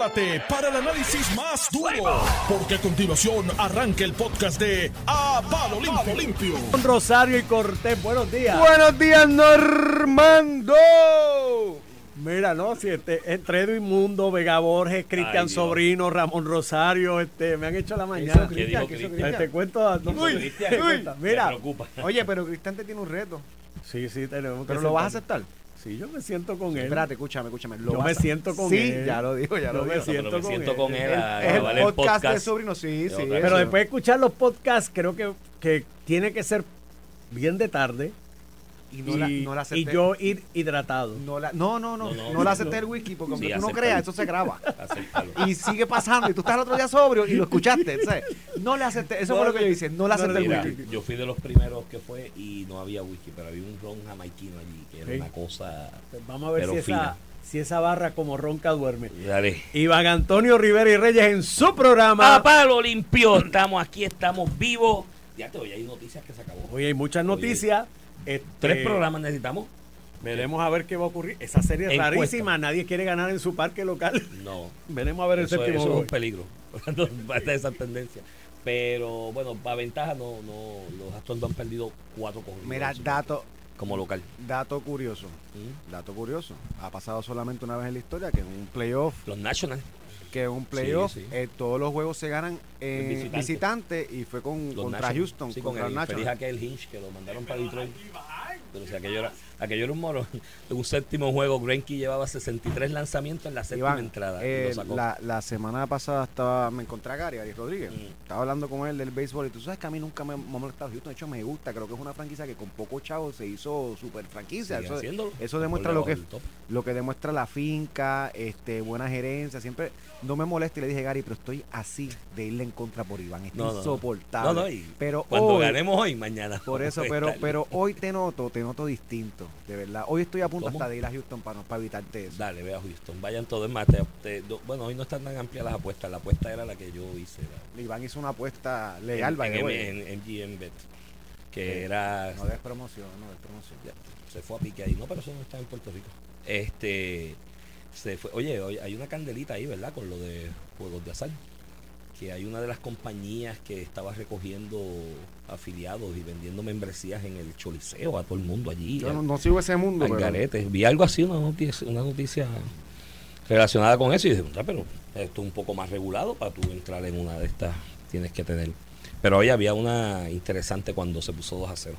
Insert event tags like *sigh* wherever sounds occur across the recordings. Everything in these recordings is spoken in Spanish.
prepárate para el análisis más duro, porque a continuación arranca el podcast de A Palo Limpio. Limpio. Con Rosario y Cortés, buenos días. Buenos días, Normando. Mira, no, si este, entre Edwin Mundo, Vega Borges, Cristian. Sobrino, Ramón Rosario, este, me han hecho la mañana. ¿Qué dijo ¿Qué hizo Cristian? Te cuento, no, Uy, Cristian, uy, te cuento. Mira. Oye, pero Cristian te tiene un reto. sí, sí, tenemos que ¿Pero lo vas a aceptar? Sí, yo me siento con él. Espérate, escúchame, escúchame. ¿lo Yo me a- siento con sí, él. ya lo digo, ya Yo lo me digo. siento me con siento él. con él a Es el el podcast, de sobrino, sí, sí. Pero después de escuchar los podcasts, creo que, que tiene que ser bien de tarde y no, la, no la y acepté. yo ir hidratado. No, la, no, no, no, No, no, no, la no. acepté el whisky porque aunque Sí, tú no creas, eso se graba. Acéptalo. Y sigue pasando y tú estás el otro día sobrio y lo escuchaste, ¿sabes? No le acepté, eso No fue lo que yo hice, no le acepté el Mira, whisky. yo fui de los primeros que fue y no había whisky, pero había un ron jamaiquino allí, que era Sí. una cosa... Pues vamos a ver Pero si esa, si esa barra como ronca duerme. Dale. Iván Antonio Rivera y Reyes en su programa. A palo limpio, estamos aquí, estamos vivos. Ya te voy, hay noticias que se acabó. Hoy hay muchas noticias. Este, Tres programas necesitamos. Veremos a ver qué va a ocurrir. Esa serie es Encuesta. rarísima. Nadie quiere ganar en su parque local. No. *laughs* Veremos a ver el séptimo eso es un peligro. *laughs* De esa tendencia. Pero bueno, para ventaja no, no, los Astros no han perdido cuatro corridos. Mira, dato, Como local. dato curioso, ¿Mm? dato curioso. Ha pasado solamente una vez en la historia que en un playoff Los Nationals, que un playoff sí. eh, todos los juegos se ganan en Visitante. visitante. y fue con, los contra Nationals. Houston, Sí, con contra el los feliz Nationals. aquel Hinch que lo mandaron para Detroit. Pero si aquello era, aquello era un moro. *laughs* En un séptimo juego, Greinke llevaba 63 lanzamientos en la séptima Iván, entrada. eh, la, la semana pasada estaba, me encontré a Gary, Gary Rodríguez. Mm. Estaba hablando con él del béisbol y tú sabes que a mí nunca me, ha molestado Houston. De hecho, me gusta. Creo que es una franquicia que con poco chavo se hizo super franquicia. Sigue Eso, eso demuestra lo que, lo que demuestra la finca, este, buena gerencia. Siempre no me molesta y le dije, Gary, pero estoy así de irle en contra por Iván. Está No, insoportable. No, no, pero Cuando hoy, ganemos hoy, mañana. por eso, pero, pero hoy te noto, te noto distinto, de verdad. Hoy estoy a punto ¿Cómo? hasta de ir a Houston para, no- para evitarte eso. Dale, ve a Houston. Vayan todos. Es más, te- te- do- bueno, hoy no están tan amplias las apuestas. La apuesta era la que yo hice. la- Iván hizo una apuesta legal, en, en, en MGM Bet. Que Sí. era. No des promoción, no des promoción. ya, se fue a pique ahí. No, pero eso no está en Puerto Rico. Este. Se fue. Oye, hoy hay una candelita ahí, ¿verdad? Con lo de juegos de azar. Que hay una de las compañías que estaba recogiendo afiliados y vendiendo membresías en el Choliseo a todo el mundo allí. Yo no, no sigo ese mundo, pero garete. Vi algo así, una noticia, una noticia relacionada con eso y dije, "Ah, pero esto es un poco más regulado para tú entrar en una de estas, tienes que tener. Pero hoy había una interesante cuando se puso 2 a 0.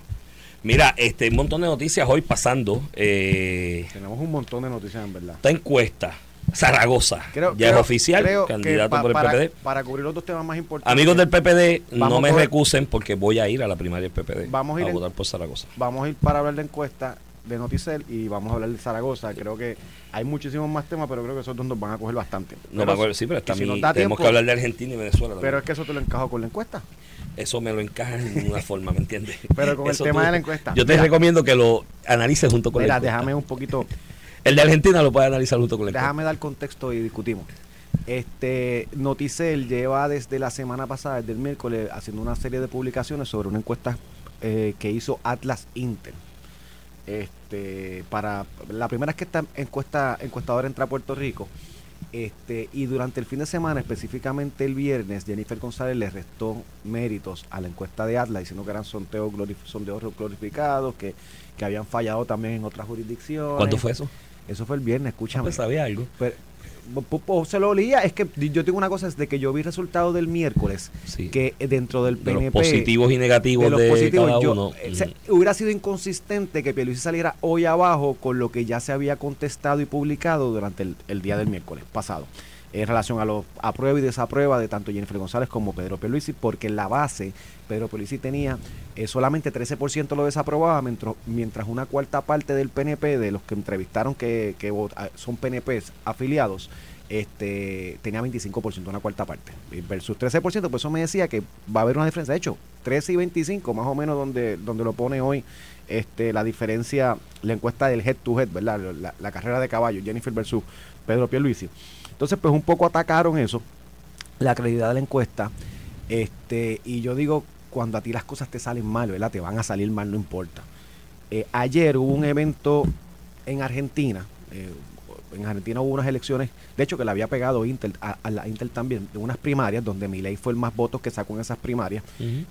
Mira, este un montón de noticias hoy pasando. Eh, tenemos un montón de noticias en verdad. esta encuesta, Zaragoza, Creo, ya creo- es oficial, creo candidato pa- por el para, PPD. Para cubrir los dos temas más importantes. Amigos del PPD, no me a coger- recusen porque voy a ir a la primaria del PPD Vamos a ir en- votar por Zaragoza. Vamos a ir para hablar de encuesta de Noticel y vamos a hablar de Zaragoza. Creo que hay muchísimos más temas, pero creo que esos dos nos van a coger bastante. No Pero me acuerdo, sí, pero está si mi- tenemos tiempo- que hablar de Argentina y Venezuela. también. Pero es que eso te lo encajo con la encuesta. Eso me lo encaja en una *laughs* forma, ¿me entiendes? Pero con el tema de la encuesta. Yo te Mira. recomiendo que lo analices junto con Mira, la encuesta. déjame un poquito, El de Argentina lo puedes analizar junto con encuesta. déjame dar contexto y discutimos. Este Noticel lleva desde la semana pasada, desde el miércoles, haciendo una serie de publicaciones sobre una encuesta eh, que hizo Atlas Intel. Este, para la primera es que esta encuesta encuestadora entra a Puerto Rico. Este, y durante el fin de semana, específicamente el viernes, Jennifer González le restó méritos a la encuesta de Atlas, diciendo que eran sondeos, glorif- sondeos glorificados, que, que habían fallado también en otras jurisdicciones. ¿Cuándo fue eso? Eso fue el viernes, escúchame. Pues sabía algo. Pero, po- se lo olía, es que yo tengo una cosa, desde que yo vi resultados del miércoles, Sí. que dentro del de los PNP positivos y negativos de de, los positivos, cada yo- uno. eh, hubiera sido inconsistente que Pierluisi saliera hoy abajo con lo que ya se había contestado y publicado durante el, el día del miércoles pasado en relación a los aprueba y desaprueba de tanto Jennifer González como Pedro Pierluisi, porque la base Pedro Pierluisi tenía eh, solamente 13% lo desaprobaba, mientras, mientras una cuarta parte del PNP, de los que entrevistaron que, que ah, son PNPs afiliados, este tenía 25%, una cuarta parte, versus 13%, pues eso me decía que va a haber una diferencia. De hecho, 13 y 25, más o menos donde, donde lo pone hoy este la diferencia, la encuesta del head to head, ¿verdad? La, la carrera de caballo, Jennifer versus Pedro Pierluisi. Entonces, pues un poco atacaron eso, la credibilidad de la encuesta, este y yo digo, cuando a ti las cosas te salen mal, ¿verdad? Te van a salir mal, no importa. Eh, ayer hubo un evento en Argentina, eh, en Argentina hubo unas elecciones, de hecho que le había pegado Intel, a, a la Intel también, de unas primarias donde Milei fue el más votos que sacó en esas primarias,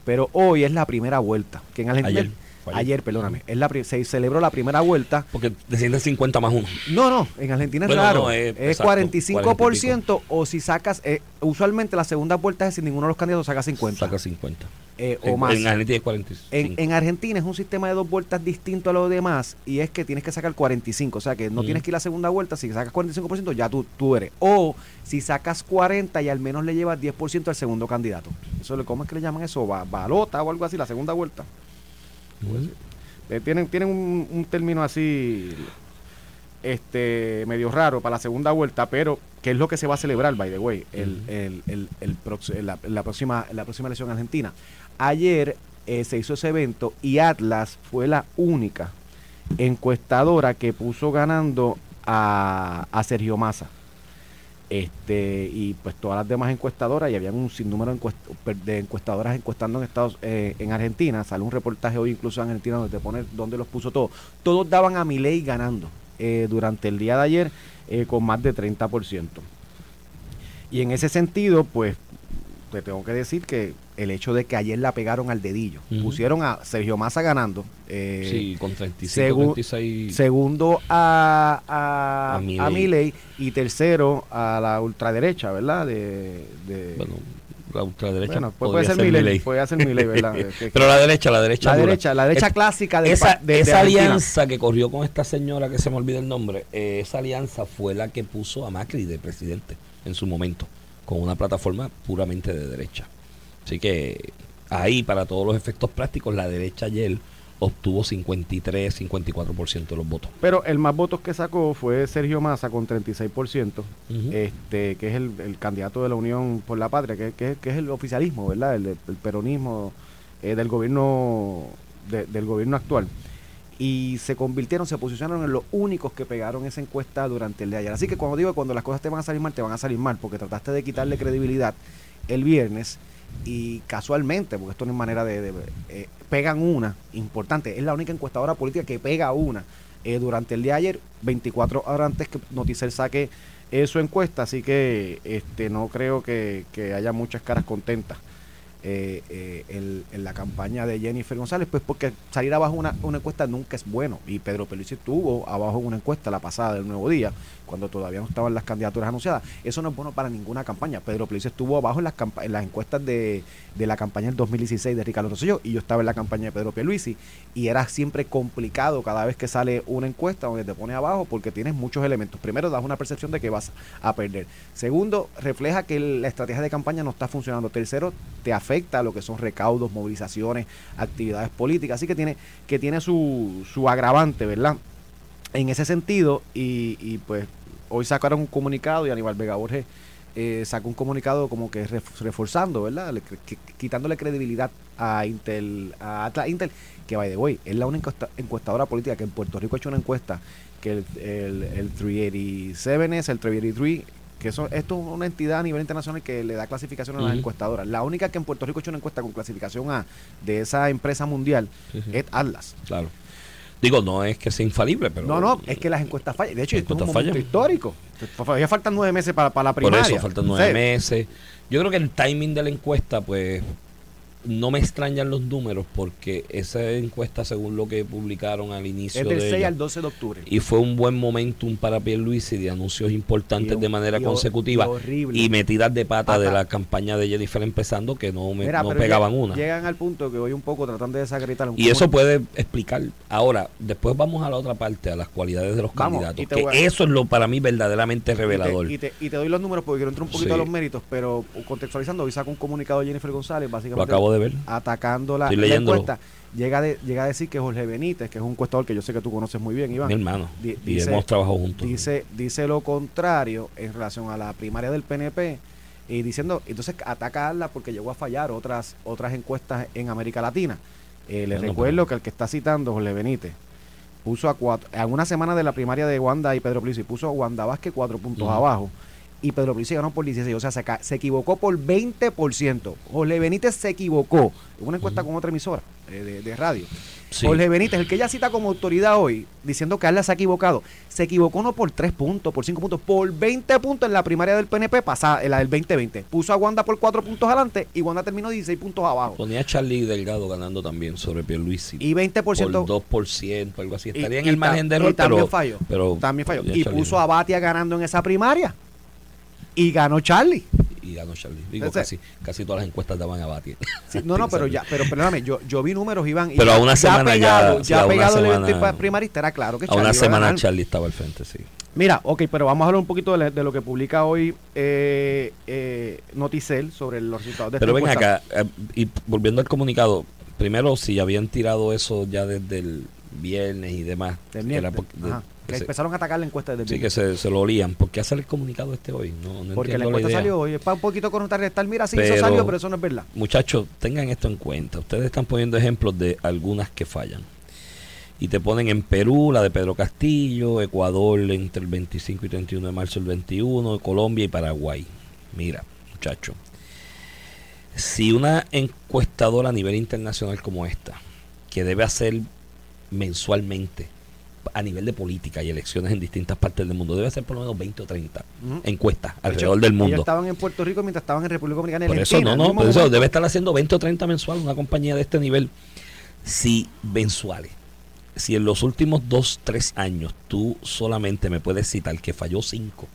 pero hoy es la primera vuelta, que en Argentina, Ayer, ayer. perdóname, es la, se celebró la primera vuelta, Porque descienden 50 más uno. no, no, en Argentina es Bueno, raro. no, es- es exacto, 45% o si sacas, eh, usualmente la segunda vuelta es si ninguno de los candidatos saca 50 Saca 50. eh, o En- más. En Argentina es 45. En, en Argentina es un sistema de dos vueltas distinto a lo demás y es que tienes que sacar 45, o sea que no Mm. tienes que ir a la segunda vuelta, si sacas 45% ya tú, tú eres. O si sacas 40 y al menos le llevas 10% al segundo candidato. Eso, le- ¿Cómo es que le llaman eso? Ba- balota o algo así, la segunda vuelta. Ujú. Eh, tienen tienen un, un término así este medio raro para la segunda vuelta, pero que es lo que se va a celebrar, by the way, el, el- el- el prox- la, la próxima, la próxima elección argentina. Ayer eh, se hizo ese evento y Atlas fue la única encuestadora que puso ganando a, a Sergio Massa. Este, y pues todas las demás encuestadoras, y habían un sinnúmero de encuestadoras encuestando en Estados eh, en Argentina. Sale un reportaje hoy incluso en Argentina donde te pone dónde los puso todos. Todos daban a Milei ganando eh, durante el día de ayer eh, con más de 30%. Y en ese sentido, pues te tengo que decir que el hecho de que ayer la pegaron al dedillo, pusieron a Sergio Massa ganando. eh, Sí, con 35, segu- 36. Segundo a, a, A. Milei y tercero a la ultraderecha, ¿verdad? De, de- Bueno, la ultraderecha. bueno, pues puede ser Milei. puede ser Milei, ¿verdad? *laughs* Pero la derecha, la derecha. la dura. derecha, la derecha Es- clásica de, esa, de- esa alianza que corrió con esta señora que se me olvida el nombre, eh, esa alianza fue la que puso a Macri de presidente en su momento, con una plataforma puramente de derecha. Así que ahí, para todos los efectos prácticos, la derecha ayer obtuvo 53, 54% de los votos. Pero el más votos que sacó fue Sergio Massa con 36%, Ujú. este, que es el, el candidato de la Unión por la Patria, que, que- que es el oficialismo, ¿verdad? El, el peronismo eh, del gobierno de- del gobierno actual. Y se convirtieron, se posicionaron en los únicos que pegaron esa encuesta durante el día de ayer. Así que cuando digo cuando las cosas te van a salir mal, te van a salir mal, porque trataste de quitarle credibilidad el viernes y casualmente, porque esto no es manera de... eh, pegan una, importante, es la única encuestadora política que pega una eh, durante el día de ayer, 24 horas antes que Noticel saque eh, su encuesta, así que este no creo que haya muchas caras contentas eh, eh, en la campaña de Jennifer González, pues porque salir abajo una, una encuesta nunca es bueno. Y Pedro Pelusi estuvo abajo en una encuesta la pasada del Nuevo Día, cuando todavía no estaban las candidaturas anunciadas. Eso no es bueno para ninguna campaña. Pedro Pelusi estuvo abajo en las, en las encuestas de, de la campaña del 2016 de Ricardo Rosselló y yo estaba en la campaña de Pedro Pierluisi y era siempre complicado cada vez que sale una encuesta donde te pone abajo porque tienes muchos elementos. Primero, das una percepción de que vas a perder. Segundo, refleja que la estrategia de campaña no está funcionando. Tercero, te afecta lo que son recaudos, movilizaciones, actividades políticas. Así que tiene, que tiene su, su agravante, ¿verdad? En ese sentido, y, y pues hoy sacaron un comunicado y Aníbal Vega Borges eh, sacó un comunicado como que ref- reforzando, ¿verdad? Le- qui- quitándole credibilidad a Intel, a Atlas Intel, que by the way, es la única encuesta- encuestadora política que en Puerto Rico ha hecho una encuesta que el, el, el 387 es el 383 que eso, esto es una entidad a nivel internacional que le da clasificación a las encuestadoras. La única que en Puerto Rico ha hecho una encuesta con clasificación A de esa empresa mundial Sí, sí. es Atlas. Claro. Digo, no es que sea infalible, pero. no, no, es que las encuestas fallan. De hecho, esto es un momento fallan. histórico. Todavía faltan nueve meses para, para la Por primaria. eso faltan nueve meses. Yo creo que el timing de la encuesta, pues, no me extrañan los números porque esa encuesta, según lo que publicaron al inicio Es del de 6 ella, al 12 de octubre. y fue un buen momentum para Pierluisi de anuncios importantes de manera y- consecutiva y horrible. y metidas de pata de la campaña de Jennifer empezando que no, me, Mira, no pegaban una. Llegan al punto que hoy un poco tratan de desacreditar un Y eso puede explicar. Ahora, después vamos a la otra parte, a las cualidades de los Vamos, candidatos. Que a- eso es lo para mí verdaderamente revelador. Y te, y te- y te doy los números porque quiero entrar un poquito Sí. a los méritos, pero contextualizando, hoy saca un comunicado de Jennifer González, Lo básicamente acabo de ver. atacando la, Estoy la leyéndolo. encuesta. Llega, de- llega a decir que Jorge Benítez, que es un encuestador que yo sé que tú conoces muy bien, Iván, Mi hermano. di- y dice- hemos trabajado juntos. dice, dice lo contrario en relación a la primaria del PNP y diciendo, entonces ataca a Atlas porque llegó a fallar otras, otras encuestas en América Latina. Eh, les Bueno, recuerdo que el que está citando, Jorge Benítez, puso a cuatro, a una semana de la primaria de Wanda y Pedro Plissi, puso a Wanda Vázquez cuatro puntos abajo. Y Pedro Plissi ganó por 16, o sea, se, se equivocó por 20%. Jorge Benítez se equivocó. en Una encuesta con otra emisora eh, de, de radio. Sí. Jorge Benítez, el que ella cita como autoridad hoy, diciendo que Arla se ha equivocado, se equivocó no por 3 puntos, por 5 puntos, por 20 puntos en la primaria del PNP pasada, en la del 2020. Puso a Wanda por 4 puntos adelante y Wanda terminó 16 puntos abajo. Ponía a Charlie Delgado ganando también sobre Pierluisi. Y 20% por 2%, algo así. y- Estaría en y el ta- margen de y error, también pero, falló. pero también falló. Y Charlie puso a Batia ganando en esa primaria. Y ganó Charlie. y ganó Charlie. Digo, casi, casi todas las encuestas daban a Batia. Sí, no, no, *laughs* pero ya, pero perdóname, yo, yo vi números, Iván. y Pero ya- a una semana ya- pegado, sí, a una pegado el semana- evento primarista era claro que A Charlie una iba semana. Charlie estaba al frente, sí. Mira, ok, pero vamos a hablar un poquito de, lo que publica hoy eh, eh, Noticel sobre los resultados de esta Pero ven acá, eh, y volviendo al comunicado, primero, si habían tirado eso ya desde el viernes y demás, Del que era de- ajá, que se- empezaron a atacar la encuesta desde el sí, que se, se lo olían. ¿Por qué el comunicado este hoy? No, no Porque la encuesta salió hoy, es para un poquito contrarrestar. Mira, sí, Pero- eso salió, pero eso no es verdad. Muchachos, tengan esto en cuenta. Ustedes están poniendo ejemplos de algunas que fallan. Y te ponen en Perú, la de Pedro Castillo, Ecuador entre el 25 y 31 de marzo el 21, Colombia y Paraguay. Mira, muchachos, si una encuestadora a nivel internacional como esta, que debe hacer mensualmente a nivel de política y elecciones en distintas partes del mundo, debe hacer por lo menos 20 o 30 Ujú. encuestas De hecho, alrededor del Ellos mundo. estaban en Puerto Rico mientras estaban en República Dominicana Por eso Argentina. no, no, por eso debe estar haciendo 20 o 30 mensuales una compañía de este nivel. Si mensuales, si en los últimos 2, 3 años tú solamente me puedes citar que falló 5,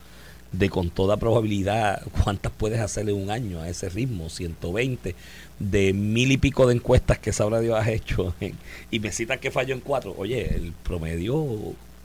de con toda probabilidad, ¿cuántas puedes hacer en un año a ese ritmo? 120, de mil y pico de encuestas que sabrá Dios has hecho, *laughs* y me citas que falló en 4. Oye, el promedio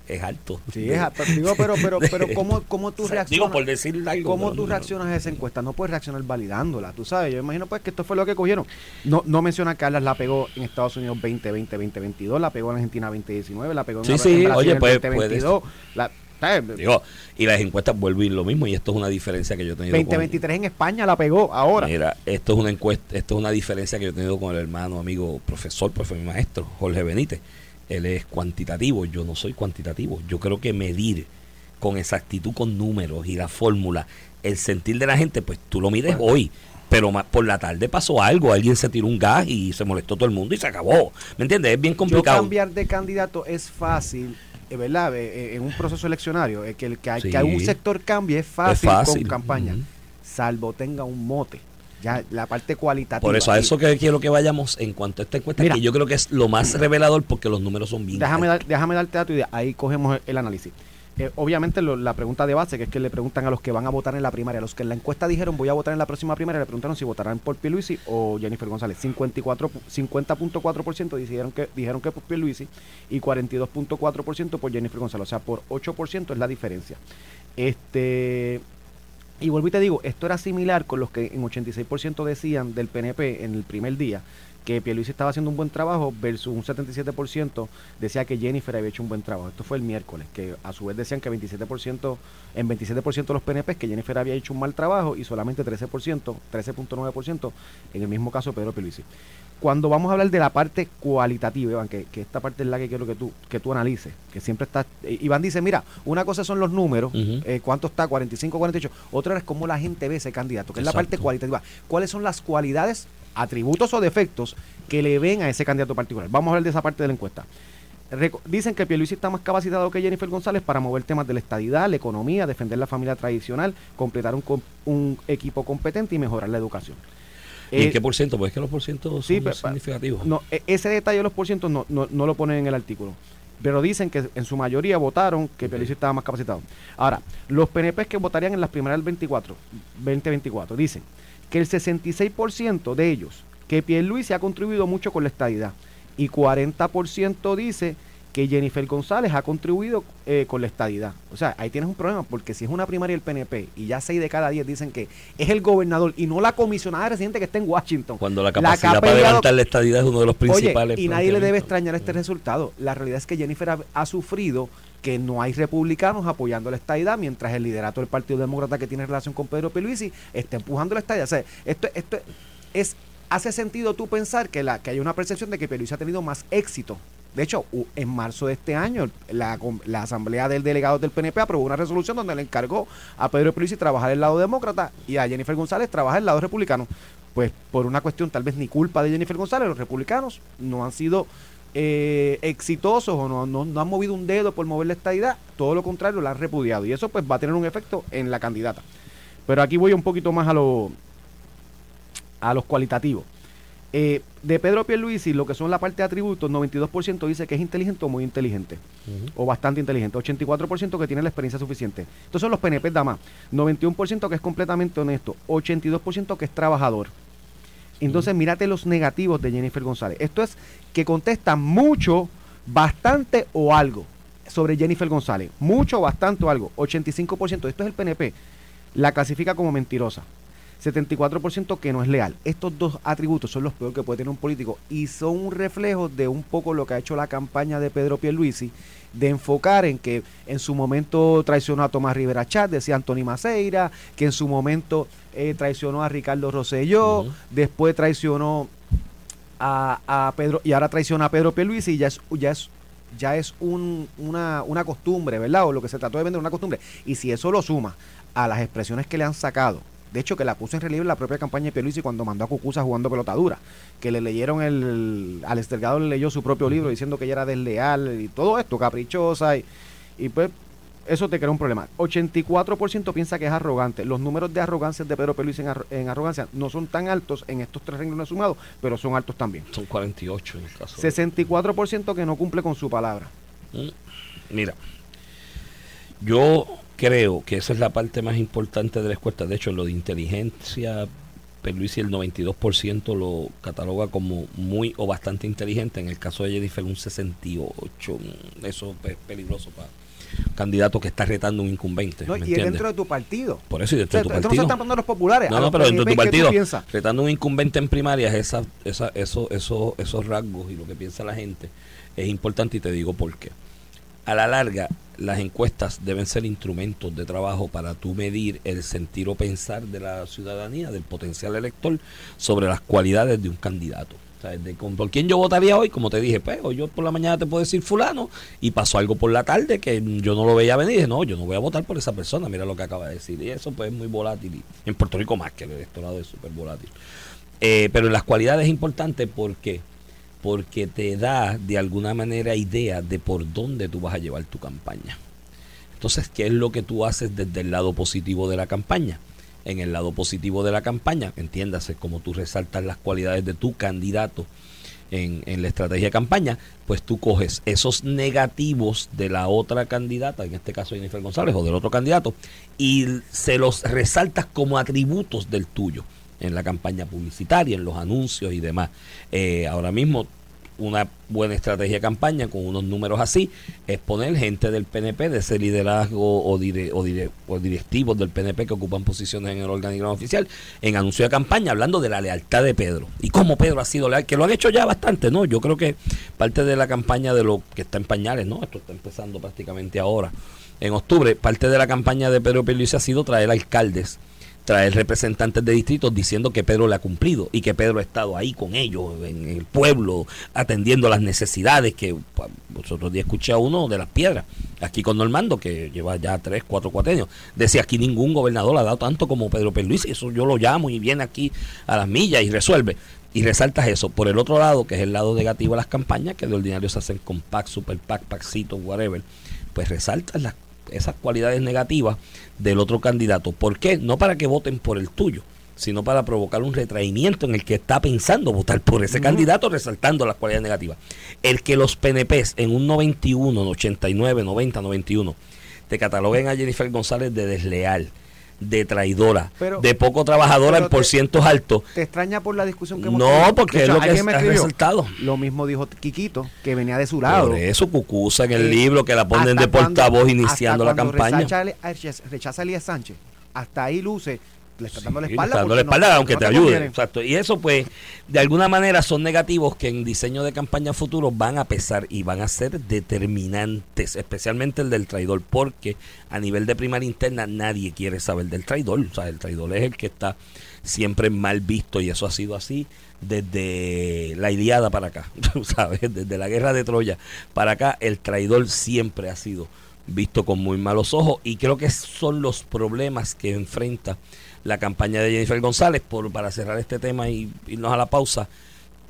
es alto. Sí, es a- pero digo, pero, pero, *laughs* pero ¿cómo, cómo tú o sea, reaccionas? Digo, por decir algo. ¿Cómo tú no- reaccionas a esa encuesta? No puedes reaccionar validándola, tú sabes. Yo imagino pues que esto fue lo que cogieron. No, no menciona que Carlas la pegó en Estados Unidos 2020, 2022, la pegó en Argentina 2019, la pegó en, Sí, en sí, Brasil oye, en pues, 2022. La, ¿sabes? Digo, y las encuestas ir lo mismo y esto es una diferencia que yo he tenido con- 2023 en España la pegó ahora. Mira, esto es una encuesta, esto es una diferencia que yo he tenido con el hermano, amigo, profesor, profe, mi maestro, Jorge Benítez. Él es cuantitativo, yo no soy cuantitativo. Yo creo que medir con exactitud, con números y la fórmula, el sentir de la gente, pues tú lo mides hoy. Pero por la tarde pasó algo, alguien se tiró un gas y se molestó todo el mundo y se acabó. ¿Me entiendes? Es bien Yo complicado. cambiar de candidato es fácil, ¿verdad? Eh, eh, en un proceso eleccionario, eh, que, el, que, hay- Sí. que un sector cambie es fácil, fácil. con campaña, salvo tenga un mote. Ya la parte cualitativa. Por eso, a eso que quiero que vayamos en cuanto a esta encuesta, Mira. que yo creo que es lo más revelador porque los números son bien Déjame, dar- déjame darte dato y de ahí cogemos el, el análisis. Eh, obviamente lo- la pregunta de base, que es que le preguntan a los que van a votar en la primaria, a los que en la encuesta dijeron voy a votar en la próxima primaria, le preguntaron si votarán por Pierluisi o Jennifer González. 54, pu- 50.4% dijeron que, dijeron que por Pierluisi y 42.4% por Jennifer González. O sea, por 8% es la diferencia. Este... Y vuelvo y te digo, esto era similar con los que en 86% decían del PNP en el primer día que Pierluisi estaba haciendo un buen trabajo versus un 77% decía que Jennifer había hecho un buen trabajo. Esto fue el miércoles, que a su vez decían que 27% en 27% de los PNP que Jennifer había hecho un mal trabajo y solamente 13%, 13.9% en el mismo caso Pedro Pierluisi. Cuando vamos a hablar de la parte cualitativa, Iván, que, que esta parte es la que quiero que tú, que tú analices, que siempre está... eh, Iván dice, mira, una cosa son los números, eh, cuánto está, 45, 48, otra es cómo la gente ve ese candidato, que es la parte cualitativa. ¿Cuáles son las cualidades, atributos o defectos que le ven a ese candidato particular? Vamos a hablar de esa parte de la encuesta. Reco- Dicen que Pierluisi está más capacitado que Jennifer González para mover temas de la estadidad, la economía, defender la familia tradicional, completar un, com- un equipo competente y mejorar la educación. ¿Y en Eh, qué por ciento? Pues es que los por ciento son sí, significativos. no, e- ese detalle de los porcientos no, no, no lo ponen en el artículo. Pero dicen que en su mayoría votaron que Ok. Pierluisi estaba más capacitado. Ahora, los PNP que votarían en las primarias del 24, 2024, dicen que el 66% de ellos, que Pierluisi ha contribuido mucho con la estadidad. Y 40% dice que Jennifer González ha contribuido eh, con la estadidad. O sea, ahí tienes un problema, porque si es una primaria del PNP y ya 6 de cada 10 dicen que es el gobernador y no la comisionada residente que está en Washington. Cuando la capacidad para levantar la estadidad es uno de los principales. Oye, y nadie le debe extrañar este resultado. La realidad es que Jennifer ha, ha sufrido que no hay republicanos apoyando la estadidad, mientras el liderato del Partido Demócrata que tiene relación con Pedro Pierluisi está empujando la estadidad. O sea, esto, esto es hace sentido tú pensar que la que hay una percepción de que Pierluisi ha tenido más éxito. De hecho, en marzo de este año, la, la Asamblea del Delegado del PNP aprobó una resolución donde le encargó a Pedro Pierluisi trabajar del lado demócrata y a Jennifer González trabajar del lado republicano. Pues por una cuestión tal vez ni culpa de Jennifer González, los republicanos no han sido eh, exitosos o no, no, no han movido un dedo por mover la estadidad, todo lo contrario, la han repudiado. Y eso pues va a tener un efecto en la candidata. Pero aquí voy un poquito más a, lo, a los cualitativos. Eh, de Pedro Pierluisi, lo que son la parte de atributos, 92% dice que es inteligente o muy inteligente, o bastante inteligente, 84% que tiene la experiencia suficiente. Son los PNP más 91% que es completamente honesto, 82% que es trabajador. Entonces, mírate los negativos de Jennifer González. Esto es que contesta mucho, bastante o algo sobre Jennifer González. Mucho, bastante o algo. 85%, esto es el PNP, la clasifica como mentirosa. 74% que no es leal. Estos dos atributos son los peores que puede tener un político y son un reflejo de un poco lo que ha hecho la campaña de Pedro Pierluisi de enfocar en que en su momento traicionó a Tomás Rivera Chat, decía Anthony Maceira, que en su momento eh, traicionó a Ricardo Rosselló, después traicionó a, a, Pedro y ahora traiciona a Pedro Pierluisi y ya es, ya es ya es un, una, una costumbre, ¿verdad? O lo que se trató de vender una costumbre. Y si eso lo suma a las expresiones que le han sacado de hecho, que la puso en relieve la propia campaña de Pierluisi cuando mandó a Cucusa jugando pelotadura. Que le leyeron el. Al Estergado le leyó su propio libro diciendo que ella era desleal y todo esto, caprichosa. Y, y pues, eso te crea un problema. 84% piensa que es arrogante. Los números de arrogancia de Pedro Pierluisi en, arrogancia no son tan altos en estos tres renglones sumados, pero son altos también. Son 48 en el caso. 64% que no cumple con su palabra. Mm, mira, yo creo que esa es la parte más importante de la encuesta. De hecho, lo de inteligencia, Perluisi el 92% lo cataloga como muy o bastante inteligente. En el caso de Jennifer, un 68%. Eso es peligroso para un candidato que está retando un incumbente. No, y dentro de tu partido. Por eso, y dentro de tu partido. no se están poniendo los populares. No, no, pero dentro de tu partido. Retando un incumbente en primarias, esa, esa, eso, eso, esos rasgos y lo que piensa la gente es importante y te digo por qué. A la larga, las encuestas deben ser instrumentos de trabajo para tú medir el sentir o pensar de la ciudadanía, del potencial elector, sobre las cualidades de un candidato. O sea, de, por quién yo votaría hoy, como te dije, pues hoy yo por la mañana te puedo decir fulano y pasó algo por la tarde que yo no lo veía venir y dije, no, yo no voy a votar por esa persona, mira lo que acaba de decir. Y eso pues es muy volátil. Y en Puerto Rico más que el electorado es súper volátil. Eh, pero las cualidades es importante porque porque te da de alguna manera idea de por dónde tú vas a llevar tu campaña. Entonces, ¿qué es lo que tú haces desde el lado positivo de la campaña? En el lado positivo de la campaña, entiéndase, como tú resaltas las cualidades de tu candidato en, la estrategia de campaña, pues tú coges esos negativos de la otra candidata, en este caso Jennifer González, o del otro candidato, y se los resaltas como atributos del tuyo en la campaña publicitaria, en los anuncios y demás. Eh, ahora mismo una buena estrategia de campaña con unos números así es poner gente del PNP, de ese liderazgo o, directivos del PNP que ocupan posiciones en el organigrama oficial, en anuncio de campaña, hablando de la lealtad de Pedro y cómo Pedro ha sido leal, que lo han hecho ya bastante, ¿no? Yo creo que parte de la campaña de lo que está en pañales, ¿no? Esto está empezando prácticamente ahora. En octubre, parte de la campaña de Pedro Pérez ha sido traer alcaldes traer representantes de distritos diciendo que Pedro le ha cumplido y que Pedro ha estado ahí con ellos, en el pueblo, atendiendo las necesidades que pues, otros días escuché a uno de las piedras, aquí con Normando, que lleva ya tres, cuatro años decía aquí ningún gobernador ha dado tanto como Pedro y eso yo lo llamo y viene aquí a las millas y resuelve. Y resaltas eso. Por el otro lado, que es el lado negativo de las campañas, que de ordinario se hacen con PAC, Super PAC, PACcito, whatever, pues resaltas las esas cualidades negativas del otro candidato. ¿Por qué? No para que voten por el tuyo, sino para provocar un retraimiento en el que está pensando votar por ese candidato, resaltando las cualidades negativas. El que los PNPs en un 91, 89, 90, 91 te cataloguen a Jennifer González de desleal, de traidora, de poco trabajadora en por cientos altos. ¿Te extraña por la discusión que hemos No, porque es lo que ha resultado. Lo mismo dijo Quiquito, que venía de su lado. Por eso Cucusa en el eh, libro que la ponen de portavoz iniciando la campaña. Rechaza, rechaza a Elías Sánchez. Hasta ahí luce le está dando la espalda. Dando la espalda, aunque te, ayude. Exacto. Y eso, pues, de alguna manera son negativos que en diseño de campaña futuro van a pesar y van a ser determinantes, especialmente el del traidor, porque a nivel de primaria interna nadie quiere saber del traidor. O sea, el traidor es el que está siempre mal visto y eso ha sido así desde la Iliada para acá, *laughs* ¿sabes? Desde la guerra de Troya para acá, el traidor siempre ha sido visto con muy malos ojos y creo que son los problemas que enfrenta la campaña de Jennifer González, por, para cerrar este tema y irnos a la pausa,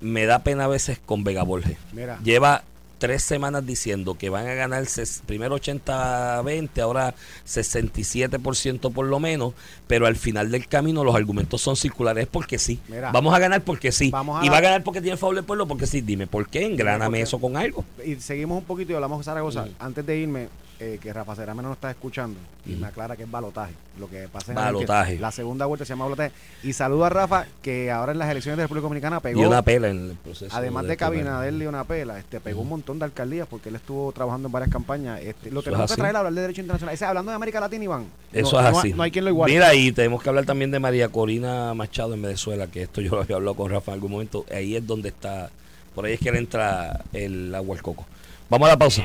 me da pena a veces con Vega Borges. Mira. Lleva tres semanas diciendo que van a ganar primero 80-20, ahora 67% por lo menos, pero al final del camino los argumentos son circulares porque sí. Mira. Vamos a ganar porque sí. Vamos a y va a ganar porque tiene favor del pueblo porque sí. Dime, ¿por qué? Engráname porque- eso con algo. Y seguimos un poquito y hablamos de Zaragoza. Mm. Antes de irme, eh, que Rafa Cerámeno nos está escuchando y Mm. me aclara que es balotaje. Lo que pasa es Balotaje. que la segunda vuelta se llama balotaje. Y saludo a Rafa, que ahora en las elecciones de República Dominicana pegó. Y una pela en el proceso. Además de este Cabinader y una pela, este, pegó un montón de alcaldías porque él estuvo trabajando en varias campañas. Este, lo tenemos es que traer a hablar de derecho internacional. Ese, hablando de América Latina, Iván. Eso no, es no así. hay- No hay quien lo iguale. Mira, y tenemos que hablar también de María Corina Machado en Venezuela, que esto yo lo había hablado con Rafa en algún momento. Ahí es donde está, por ahí es que le entra el agua al coco. Vamos a la pausa.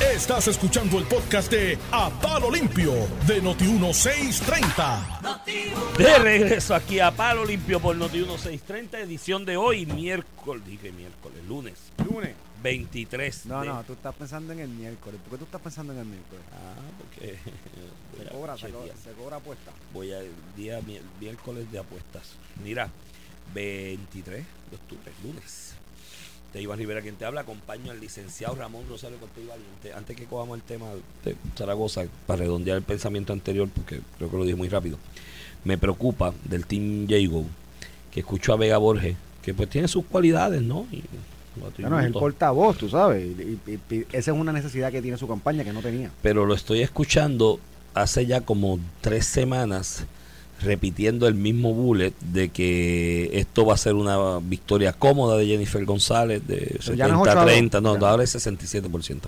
Estás escuchando el podcast de A Palo Limpio de Noti1630. De regreso aquí a Palo Limpio por Noti 1630, edición de hoy, miércoles, dije miércoles, lunes, Lunes. 23 No, de- no, tú estás pensando en el miércoles. ¿Por qué tú estás pensando en el miércoles? Ah, porque *laughs* Se cobra, se cobra, se cobra apuesta. Voy a día mi- miércoles de apuestas. Mira, 23 de octubre, lunes. Te Iván Rivera quien te habla, acompaño al licenciado Ramón Rosario Cortés Valiente. Antes que cojamos el tema de Zaragoza, para redondear el pensamiento anterior, porque creo que lo dije muy rápido, me preocupa del Team Jago, que escucho a Vega Borges, que pues tiene sus cualidades, ¿no? Y Bueno, es el portavoz, tú sabes. Y esa es una necesidad que tiene su campaña que no tenía. pero lo estoy escuchando hace ya como tres semanas repitiendo el mismo bullet de que esto va a ser una victoria cómoda de Jennifer González de Pero ya no es 70 8 a 30, no, Ya. ahora es 67%.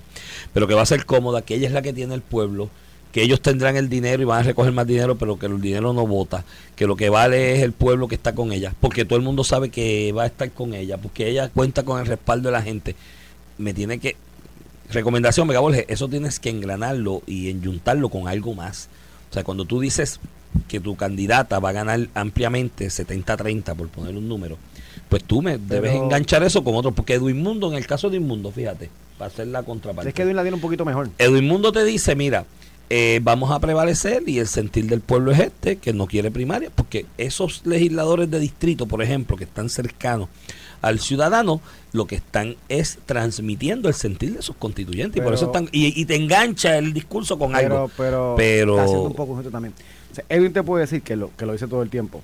Pero que va a ser cómoda, que ella es la que tiene el pueblo, que ellos tendrán el dinero y van a recoger más dinero, pero que el dinero no vota, que lo que vale es el pueblo que está con ella, porque todo el mundo sabe que va a estar con ella, porque ella cuenta con el respaldo de la gente. Me tiene que Recomendación, Vega Borges, eso tienes que engranarlo y enyuntarlo con algo más. O sea, cuando tú dices que tu candidata va a ganar ampliamente 70-30, por poner un número, pues tú me debes enganchar eso con otro. Porque Edwin Mundo, en el caso de Edwin Mundo, fíjate, para hacer la contraparte. Es que Edwin la tiene un poquito mejor. Edwin Mundo te dice, mira, eh, vamos a prevalecer y el sentir del pueblo es este, que no quiere primaria, porque esos legisladores de distrito, por ejemplo, que están cercanos al ciudadano, lo que están es transmitiendo el sentir de sus constituyentes. y por eso están, y, y te engancha el discurso con Pero, algo. pero, Pero- está haciendo un poco injusto también. O sea, Edwin te puede decir que lo, que lo dice todo el tiempo.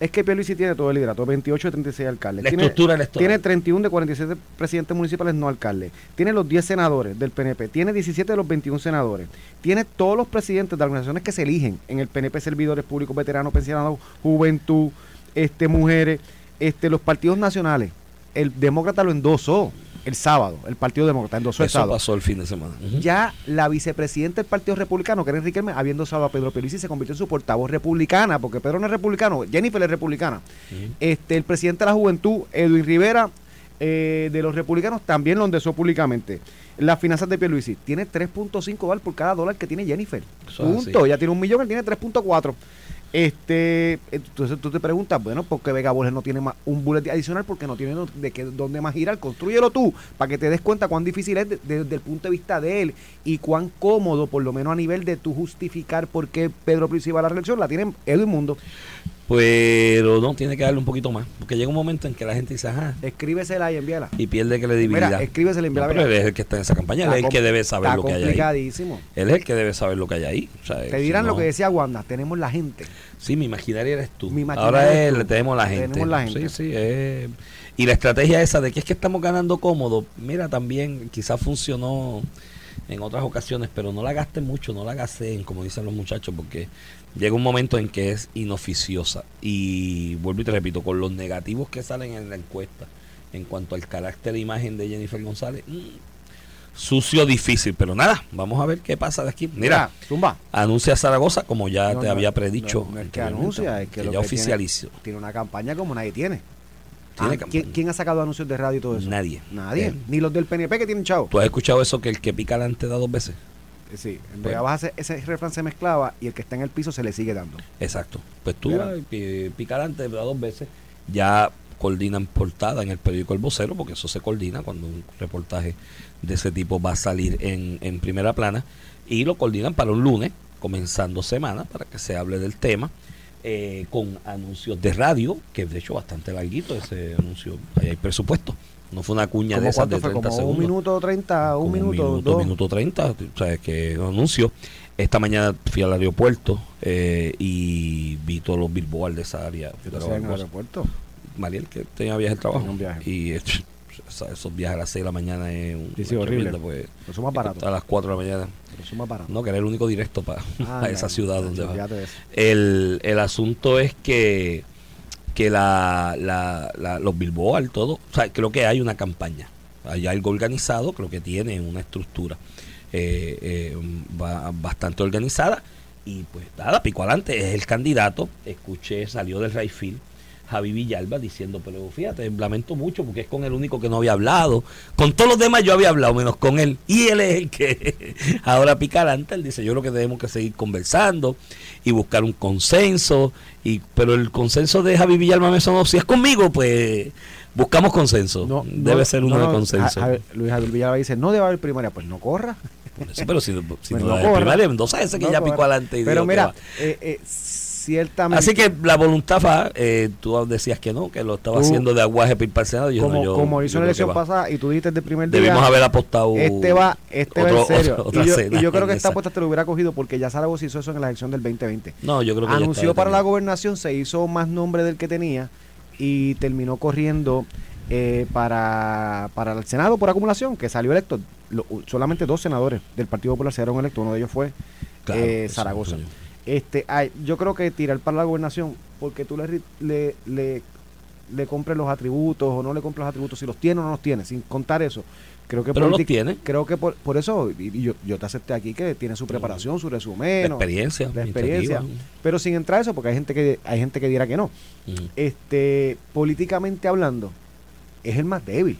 Es que Pierluisi tiene todo el liderato, 28 de 36 alcaldes. La tiene, estructura electoral. Tiene 31 de 47 presidentes municipales no alcaldes. Tiene los 10 senadores del PNP. Tiene 17 de los 21 senadores. Tiene todos los presidentes de organizaciones que se eligen en el PNP, servidores públicos, veteranos, pensionados, juventud, este, mujeres, este, los partidos nacionales. El demócrata lo endosó el sábado, el Partido Demócrata endosó el Eso sábado. pasó el fin de semana. Ya la vicepresidenta del Partido Republicano, que era Enrique Hermes, habiendo usado a Pedro Pierluisi, se convirtió en su portavoz republicana, porque Pedro no es republicano, Jennifer es republicana. Este, el presidente de la Juventud, Edwin Rivera, eh, de los republicanos, también lo endosó públicamente. Las finanzas de Pierluisi, tiene 3.5 dólares por cada dólar que tiene Jennifer. Eso es Punto. Ya tiene un millón, él tiene 3.4. Este, entonces tú te preguntas, bueno, ¿por qué Vega Borges no tiene más un bullet adicional? Porque no tiene de qué, dónde más girar. Construyelo tú para que te des cuenta cuán difícil es de- de- desde el punto de vista de él y cuán cómodo, por lo menos a nivel de tú justificar por qué Pedro Pierluisi va a la reelección, la tiene Edwin Mundo. Pero no, tiene que darle un poquito más. Porque llega un momento en que la gente dice, ajá, Escríbesela y envíala. y pierde credibilidad. Mira, escríbesela y No, envíala. pero él es el que está en esa campaña, él es el que debe saber lo que hay ahí. complicadísimo. Él es el que debe saber lo que hay ahí. O sea, Te si dirán lo no- que decía Wanda, tenemos la gente. Sí, mi maquinaria eres tú. Mi maquinaria Ahora es, tú. tenemos la gente. Tenemos la gente. Sí, sí. eh, Y la estrategia esa de que es que estamos ganando cómodo, mira, también quizás funcionó en otras ocasiones, pero no la gasten mucho, no la gasten, como dicen los muchachos, porque llega un momento en que es inoficiosa. Y vuelvo y te repito, con los negativos que salen en la encuesta en cuanto al carácter e imagen de Jennifer González, mm, sucio, difícil, pero nada, vamos a ver qué pasa de aquí. Mira, Zumba. anuncia Zaragoza, como ya No, te no, había predicho. No, es que anuncia, es que, lo ya que. Tiene, tiene una campaña como nadie tiene. Tiene Ah. ¿quién, quién ha sacado anuncios de radio y todo eso? Nadie. Nadie. Ni los del PNP que tienen chavo. ¿Tú has escuchado eso que el que pica adelante da dos veces? Eh, Sí, Baja se- ese refrán se mezclaba y el que está en el piso se le sigue dando. Exacto. Pues tú eh, pi- pica adelante da dos veces. Ya coordinan portada en el periódico El Vocero, porque eso se coordina cuando un reportaje de ese tipo va a salir en, en primera plana. Y lo coordinan para un lunes, comenzando semana, para que se hable del tema. eh, con anuncios de radio, que de hecho bastante larguito ese anuncio, ahí hay presupuesto. No fue una cuña de ¿Cómo esas de fue? 30 Como un segundos. minuto 30, un Como minuto, un minuto, dos. minuto 30, o sea, que un anuncio. Esta mañana fui al aeropuerto eh, y vi todos los billboards de esa área. ¿Qué en el aeropuerto? Mariel, que tenía viaje de trabajo. Un viaje. Y esos viajes a las 6 de la mañana es un Sí, sí, horrible. pues, Pero son más baratos. A las 4 de la mañana. Pero son más baratos. No, que era el único directo para Ah, *laughs* esa ciudad donde va. El, el asunto es que, que la, la, la- los todo, o sea, creo que hay una campaña. Hay algo organizado, creo que tiene una estructura eh, eh, ba- bastante organizada. Y pues nada, pico adelante, es el candidato. Escuché, salió del Rayfield. Javi Villalba diciendo, pero fíjate, lamento mucho porque es con el único que no había hablado. Con todos los demás yo había hablado, menos con él. Y él es el que *laughs* ahora pica adelante. Él dice, yo creo que tenemos que seguir conversando y buscar un consenso. y Pero el consenso de Javi Villalba me sonó, si es conmigo, pues buscamos consenso. No, Debe no, ser uno no, de consenso. Luis Javier Villalba dice, no debe haber primaria. Pues no corra. Por eso, pero si, si Pues no, no da corra. primaria, ese que ya corra. picó adelante. Y Pero dijo mira, eh, eh, ciertamente... Así que la voluntad fa, eh, tú decías que no, que lo estaba Tú- haciendo de aguaje para ir para el Senado. y yo, como, no, yo- como hizo en la elección va. pasada y tú dijiste desde el primer día... Debimos haber apostado. Este va, este va otro- en *laughs* serio. otra y, yo, cena y yo creo que esta apuesta te lo hubiera cogido porque ya Zaragoza hizo eso en la elección del 2020. No, yo creo que Anunció para la gobernación, se hizo más nombre del que tenía y terminó corriendo eh, para, para el Senado por acumulación, que salió electo. Lo- solamente dos senadores del Partido Popular se dieron electos, uno de ellos fue Claro, eh, Zaragoza. Este, ay, yo creo que tirar para la gobernación, porque tú le, le, le, le compres los atributos o no le compres los atributos, si los tiene o no los tiene, sin contar eso. Creo que Pero los tiene. Creo que por, por eso, y, y yo, yo te acepté aquí que tiene su preparación, su resumen, experiencia. la experiencia. iniciativa. pero sin entrar a eso, porque hay gente que hay gente que dirá que no. Este, políticamente hablando, es el más débil.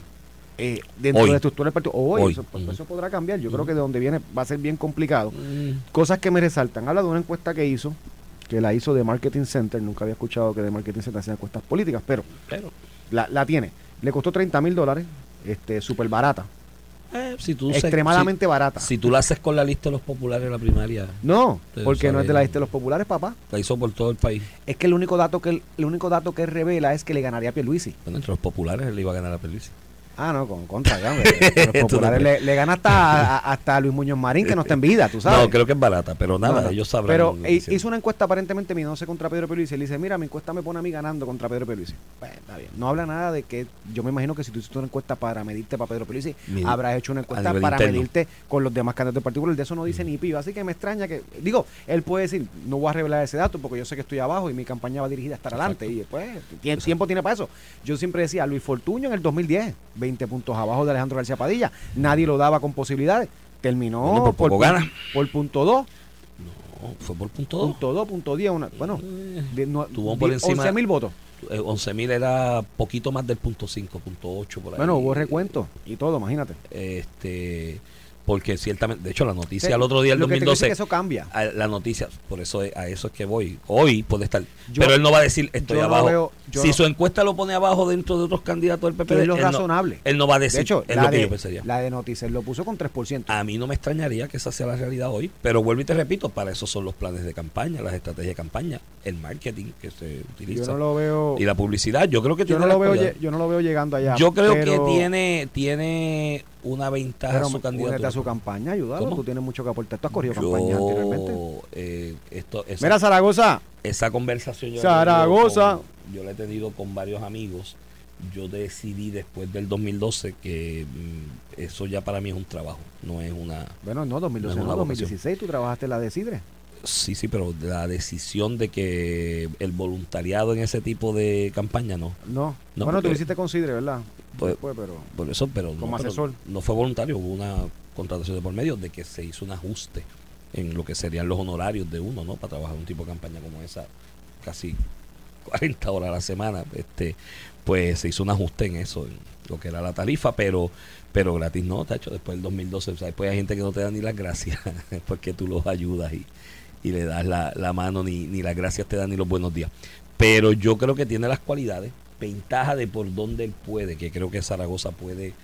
Eh, dentro Hoy. de la estructura del partido. Hoy, Hoy. Eso, pues, eso podrá cambiar. Yo creo que de donde viene va a ser bien complicado. Mm, Cosas que me resaltan. Habla de una encuesta que hizo, que la hizo de Marketing Center. Nunca había escuchado que de Marketing Center hacían encuestas políticas, pero Pero, la, la tiene. Le costó 30 mil dólares, este, súper barata, eh, si tú se- extremadamente barata. si, tú la haces con la lista de los populares de la primaria, No, porque no es de la lista de los populares, papá. la hizo por todo el país. Es que el único dato que el único dato que revela es que le ganaría a Pierluisi. Bueno, entre los populares él le iba a ganar a Pelici. Ah, no, con contra, ya. *laughs* Los populares le, le gana hasta, a- hasta Luis Muñoz Marín, que no está en vida, tú sabes. No, creo que es barata, pero nada, No, ellos sabrán. Pero hicieron. hizo una encuesta aparentemente midiéndose contra Pedro Pierluisi. Él dice, mira, mi encuesta me pone a mí ganando contra Pedro Pierluisi. Bueno, está bien. No habla nada de que, yo me imagino que si tú hiciste una encuesta para medirte para Pedro Mid- habrás hecho una encuesta para interno. medirte con los demás candidatos partido. De eso no dice ni pío. Así que me extraña que, digo, él puede decir, no voy a revelar ese dato porque yo sé que estoy abajo y mi campaña va dirigida a estar adelante. Y después, tiene, tiempo tiene para eso. Yo siempre decía, Luis Fortuño en el 2010, 20 puntos abajo de Alejandro García Padilla. Nadie lo daba con posibilidades. Terminó Bueno, por pu- gana. por punto 2 No, fue por punto dos. punto 2, punto 10, una, bueno, de, no, Tuvo por di- encima- 11 mil votos. Eh, 11.000 era poquito más del punto 5, punto 8 por ahí. Bueno, hubo recuento y todo, imagínate. Este, porque ciertamente, de hecho, la noticia al otro día del lo que te quiero decir 2012. es que eso cambia. a- la noticia, por eso es- a eso es que voy. Hoy puede estar. Yo- pero él no va a decir estoy no abajo. veo- si no- su encuesta lo pone abajo dentro de otros candidatos del PP, Que es lo él, no, razonable. él no va a decir. de hecho, es la, lo que de, yo pensaría. la de Noticias lo puso con 3%. A mí no me extrañaría que esa sea la realidad hoy, pero vuelvo y te repito, para eso son los planes de campaña, las estrategias de campaña, el marketing que se utiliza yo no lo veo y la publicidad. Yo creo que yo tiene no lo veo yo no lo veo llegando allá. Yo creo pero- que tiene tiene una ventaja pero su únete candidatura. a su campaña, ¿Cómo? tú tienes mucho que aportar. Tú has corrido campaña anteriormente. Eh, esto, esa, Mira Zaragoza, esa conversación yo la he tenido Zaragoza. con- yo la he tenido con varios amigos. Yo decidí después del 2012 que mm, eso ya para mí es un trabajo, no es una... bueno, no, 2012, No no, una 2016 tú trabajaste la de Sidre. Sí, sí, pero la decisión de que el voluntariado en ese tipo de campaña no. No, No, bueno, tú hiciste con Sidre, ¿verdad? Pues- Después, pero Por eso, pero no, Como pero asesor. no fue voluntario, hubo una contratación de por medio de que se hizo un ajuste en lo que serían los honorarios de uno, ¿no? Para trabajar un tipo de campaña como esa, casi 40 horas a la semana, este, pues se hizo un ajuste en eso, en lo que era la tarifa, pero pero gratis no, tacho, después del 2012, o sea, después hay gente que no te da ni las gracias, *laughs* porque tú los ayudas y, y le das la, la mano, ni, ni las gracias te dan ni los buenos días. Pero yo creo que tiene las cualidades, ventaja de por dónde él puede, que creo que Zaragoza puede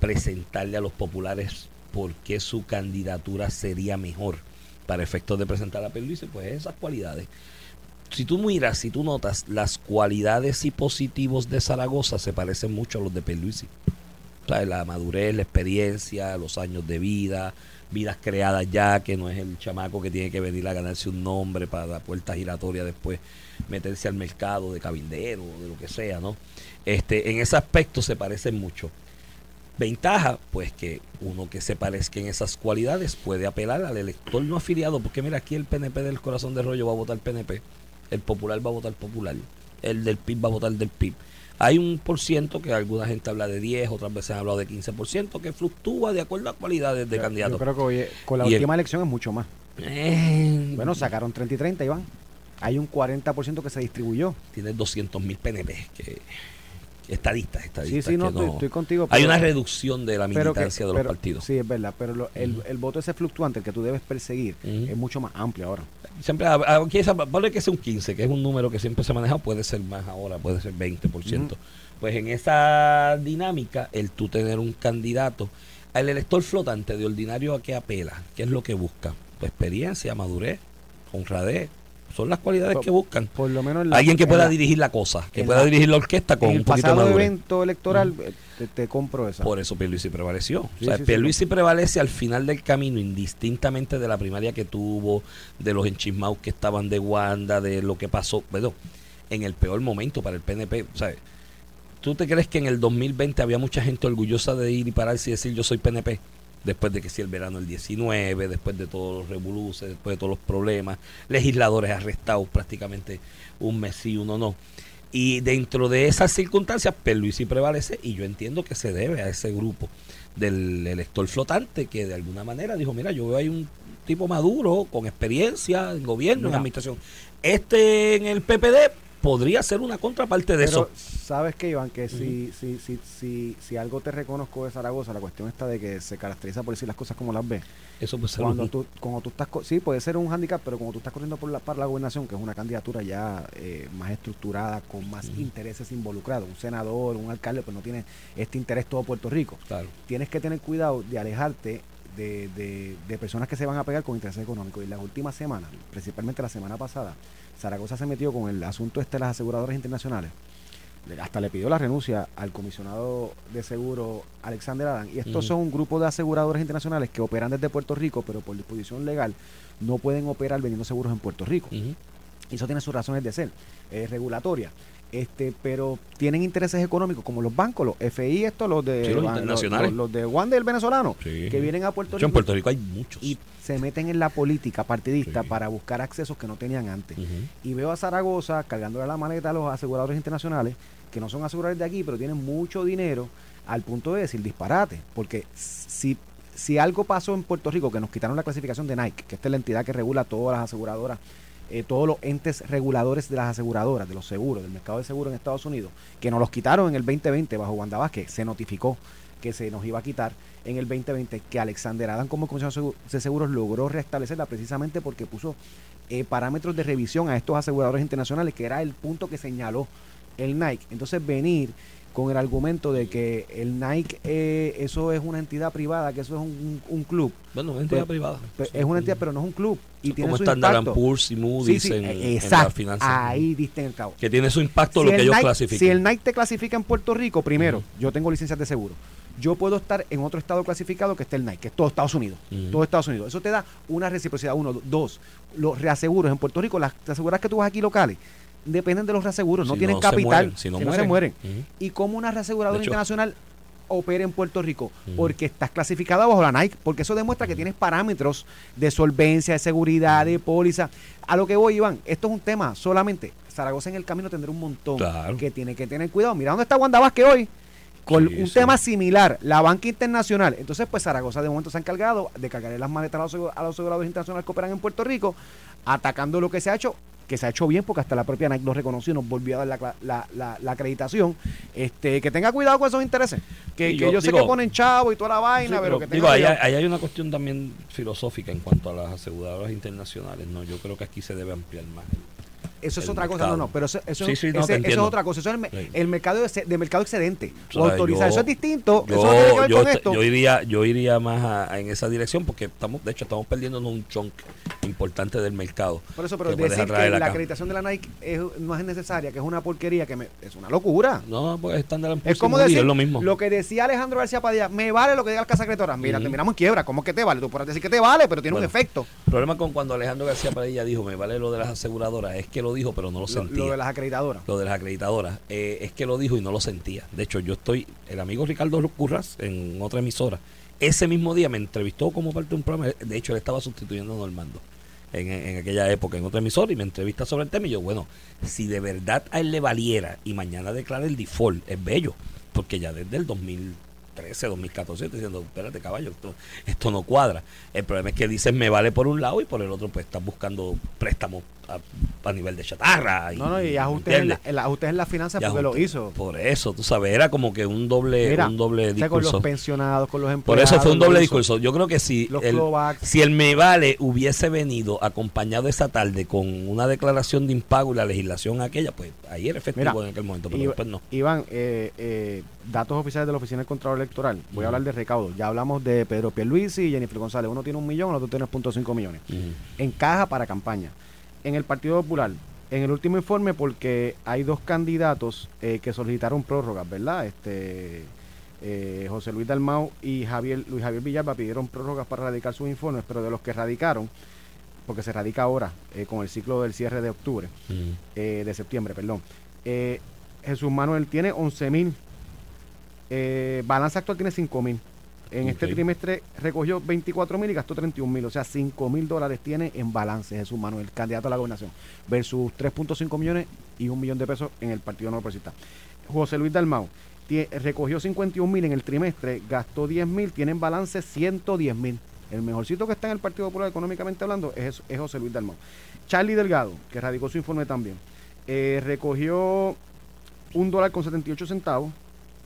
presentarle a los populares por qué su candidatura sería mejor para efectos de presentar a Pierluisi, pues esas cualidades. si tú miras, si tú notas, las cualidades y positivos de Zaragoza se parecen mucho a los de Pierluisi. O sea, la madurez, la experiencia, los años de vida, vidas creadas ya, que no es el chamaco que tiene que venir a ganarse un nombre para la puerta giratoria después meterse al mercado de cabindero o de lo que sea, ¿no? Este, en ese aspecto se parecen mucho. Ventaja, pues que uno que se parezca en esas cualidades puede apelar al elector no afiliado, porque mira, aquí el PNP del corazón de rollo va a votar PNP, el popular va a votar popular, el del PIB va a votar del PIB. Hay un por ciento que alguna gente habla de 10, otras veces ha hablado de 15%, que fluctúa de acuerdo a cualidades de candidato. Yo creo que oye, con la Y el- última elección es mucho más. Eh, Bueno, sacaron 30 y 30, Iván. Hay un 40% que se distribuyó. tiene 200 mil PNP, que estadistas, estadistas. Sí, sí, no, estoy, estoy contigo. Hay una reducción de la que- militancia de los pero- partidos. Sí, es verdad, pero lo- el, el voto ese fluctuante, el que tú debes perseguir, es mucho más amplio ahora. Siempre, a- a- aquí esa- ponle que sea un 15, que es un número que siempre se ha manejado, puede ser más ahora, puede ser 20%. Pues en esa dinámica, el tú tener un candidato, al elector flotante de ordinario a qué apela, qué es lo que busca, pues experiencia, madurez, honradez, son las cualidades Por- que buscan. Por lo menos en la- Alguien que pueda la- dirigir la cosa, que pueda la- dirigir la orquesta con en un poquito de pasado evento electoral, eh, te, te compro esa. Por eso Pierluisi prevaleció. Sí, o sea, sí, sí, Pierluisi prevalece al final del camino, indistintamente de la primaria que tuvo, de los enchismados que estaban de Wanda, de lo que pasó, en el peor momento para el PNP. Sea, ¿tú te crees que en el 2020 había mucha gente orgullosa de ir y pararse y decir yo soy PNP? Después de que si el verano del 19, después de todos los revoluces, después de todos los problemas, legisladores arrestados prácticamente un mes sí, uno no. Y dentro de esas circunstancias, Pierluisi prevalece y yo entiendo que se debe a ese grupo del elector flotante que de alguna manera dijo, mira, yo veo ahí un tipo maduro, con experiencia en gobierno, en administración. Este en el PPD podría ser una contraparte de Pero eso. sabes que Iván, que si, si, si, si, si algo te reconozco de Zaragoza, la cuestión está de que se caracteriza por decir las cosas como las ves. Eso puede ser Cuando tú, cuando tú estás, sí, puede ser un handicap, pero cuando tú estás corriendo por la, para la gobernación, que es una candidatura ya eh, más estructurada, con más intereses involucrados, un senador, un alcalde, pues no tiene este interés todo Puerto Rico. Claro. Tienes que tener cuidado de alejarte de, de- de personas que se van a pegar con intereses económicos. Y las últimas semanas, principalmente la semana pasada, Zaragoza se metió con el asunto este de las aseguradoras internacionales. Le- Hasta le pidió la renuncia al comisionado de seguro Alexander Adán. Y estos son un grupo de aseguradoras internacionales que operan desde Puerto Rico, pero por disposición legal no pueden operar vendiendo seguros en Puerto Rico. Y eso tiene sus razones de ser, es regulatoria. Este, pero tienen intereses económicos como los bancos, los FI, estos, los de Sí, los van- internacionales. los, los de Wanda el venezolano, Sí. que vienen a Puerto hecho, en Rico Puerto Rico hay muchos. y se meten en la política partidista Sí. para buscar accesos que no tenían antes. Y veo a Zaragoza cargándole la maleta a los aseguradores internacionales, que no son aseguradores de aquí, pero tienen mucho dinero, al punto de decir disparate. Porque si, si algo pasó en Puerto Rico, que nos quitaron la clasificación de Nike, que esta es la entidad que regula todas las aseguradoras, eh, todos los entes reguladores de las aseguradoras, de los seguros, del mercado de seguros en Estados Unidos, que nos los quitaron en el 2020 bajo Wanda Vázquez, se notificó que se nos iba a quitar en el 2020, que Alexander Adam como comisionado de seguros logró restablecerla precisamente porque puso eh, parámetros de revisión a estos aseguradores internacionales, que era el punto que señaló el Nike. Entonces venir con el argumento de que el Nike eh, eso es una entidad privada, que eso es un, un club. Bueno, una entidad Pues, privada. Pues, es una entidad, pero no es un club. Y son tiene como su impacto. Poor's y Sí, Moody's sí, en, eh, en finanzas. Ahí diste en el cabo. Que tiene su impacto Si lo que ellos clasifican. Si el Nike te clasifica en Puerto Rico, primero, yo tengo licencias de seguro. Yo puedo estar en otro estado clasificado que esté el Nike, que es todo Estados Unidos. Ujú. Todo Estados Unidos. Eso te da una reciprocidad. Uno, dos, los reaseguros en Puerto Rico, las aseguradoras que tú vas aquí locales, dependen de los reaseguros, no tienen no capital, mueren, si no se mueren. ¿Y cómo una reaseguradora internacional opera en Puerto Rico? Porque estás clasificada bajo la Nike, porque eso demuestra que tienes parámetros de solvencia, de seguridad, de póliza. A lo que voy, Iván, esto es un tema solamente. Zaragoza en el camino tendrá un montón Claro. que tiene que tener cuidado. Mira dónde está Wanda Vázquez hoy. Con Sí, un sí. tema similar, la banca internacional. Entonces, pues Zaragoza de momento se ha encargado de cargarle las maletas a los, asegu- a los aseguradores internacionales que operan en Puerto Rico, atacando lo que se ha hecho, que se ha hecho bien, porque hasta la propia Nike lo reconoció y nos volvió a dar la, la- la- la acreditación. Este, que tenga cuidado con esos intereses. Que, yo sé digo- que ponen chavo y toda la vaina, Sí, pero, pero que digo, tenga ahí, cuidado. ahí hay una cuestión también filosófica en cuanto a las aseguradoras internacionales. no Yo creo que aquí se debe ampliar más eso es el otra cosa, no, no, pero eso, eso, Sí, es- sí, no, ese- te eso es otra cosa, eso es el, me- Sí. el mercado de, de mercado excedente, O sea, o autorizar, yo- eso es distinto, Yo, eso no tiene que ver yo, con esto. yo iría, yo iría más a- a- en esa dirección porque estamos, de hecho, estamos perdiéndonos un chunk importante del mercado. Por eso, pero que decir que la acá. acreditación de la Nike es- no es necesaria, que es una porquería, que me- es una locura. No, pues estándar Es como es decir lo mismo. que decía Alejandro García Padilla, me vale lo que diga el casa secretora. Mira, te miramos en quiebra, ¿cómo que te vale? Tú puedes decir que te vale, pero tiene Bueno, un efecto. El problema con cuando Alejandro García Padilla dijo, me vale lo de las aseguradoras, es que lo dijo, pero no lo Lo, sentía. lo de las acreditadoras. lo de las acreditadoras, eh, es que lo dijo y no lo sentía. De hecho, yo estoy, el amigo Ricardo Curras, en otra emisora, ese mismo día me entrevistó como parte de un programa, de hecho él estaba sustituyendo a Normando en, en aquella época en otra emisora y me entrevista sobre el tema y yo, bueno, si de verdad a él le valiera y mañana declara el default, es bello, porque ya desde el 2013, 2014 estoy diciendo, espérate caballo, esto, esto no cuadra. El problema es que dices me vale por un lado y por el otro pues estás buscando préstamos a, a nivel de chatarra. No, no, y ¿me ajustes en, la, el ajustes en las finanzas Y porque lo ajuste. hizo. Por eso, tú sabes, era como que un doble, Mira, un doble o sea, con discurso. los pensionados, con los Por empleados. eso fue un doble discurso. Yo creo que si Los el, si el Me Vale hubiese venido acompañado esa tarde con una declaración de impago y la legislación aquella, pues ahí era efectivo Mira, en aquel momento, pero después no. Iván, eh, eh, datos oficiales de la Oficina del Contralor Electoral. Voy a hablar de recaudo. Ya hablamos de Pedro Pierluisi y Jennifer González. Uno tiene un millón, el otro tiene 0.5 millones. En caja para campaña. En el Partido Popular, en el último informe, porque hay dos candidatos eh, que solicitaron prórrogas, ¿verdad? Este eh, José Luis Dalmau y Javier Luis Javier Villalba pidieron prórrogas para radicar sus informes, pero de los que radicaron, porque se radica ahora eh, con el ciclo del cierre de octubre, eh, de septiembre, perdón. Eh, Jesús Manuel tiene 11 mil. Balanza actual tiene 5 mil. En este trimestre recogió 24 mil y gastó 31 mil. O sea, 5 mil dólares tiene en balance Jesús Manuel, candidato a la gobernación. Versus 3.5 millones y un millón de pesos en el Partido No Progresista. José Luis Dalmau recogió 51 mil en el trimestre, gastó 10 mil, tiene en balance 110 mil. El mejorcito que está en el Partido Popular económicamente hablando es, es José Luis Dalmau. Charlie Delgado, que radicó su informe también, eh, recogió un dólar con 78 centavos.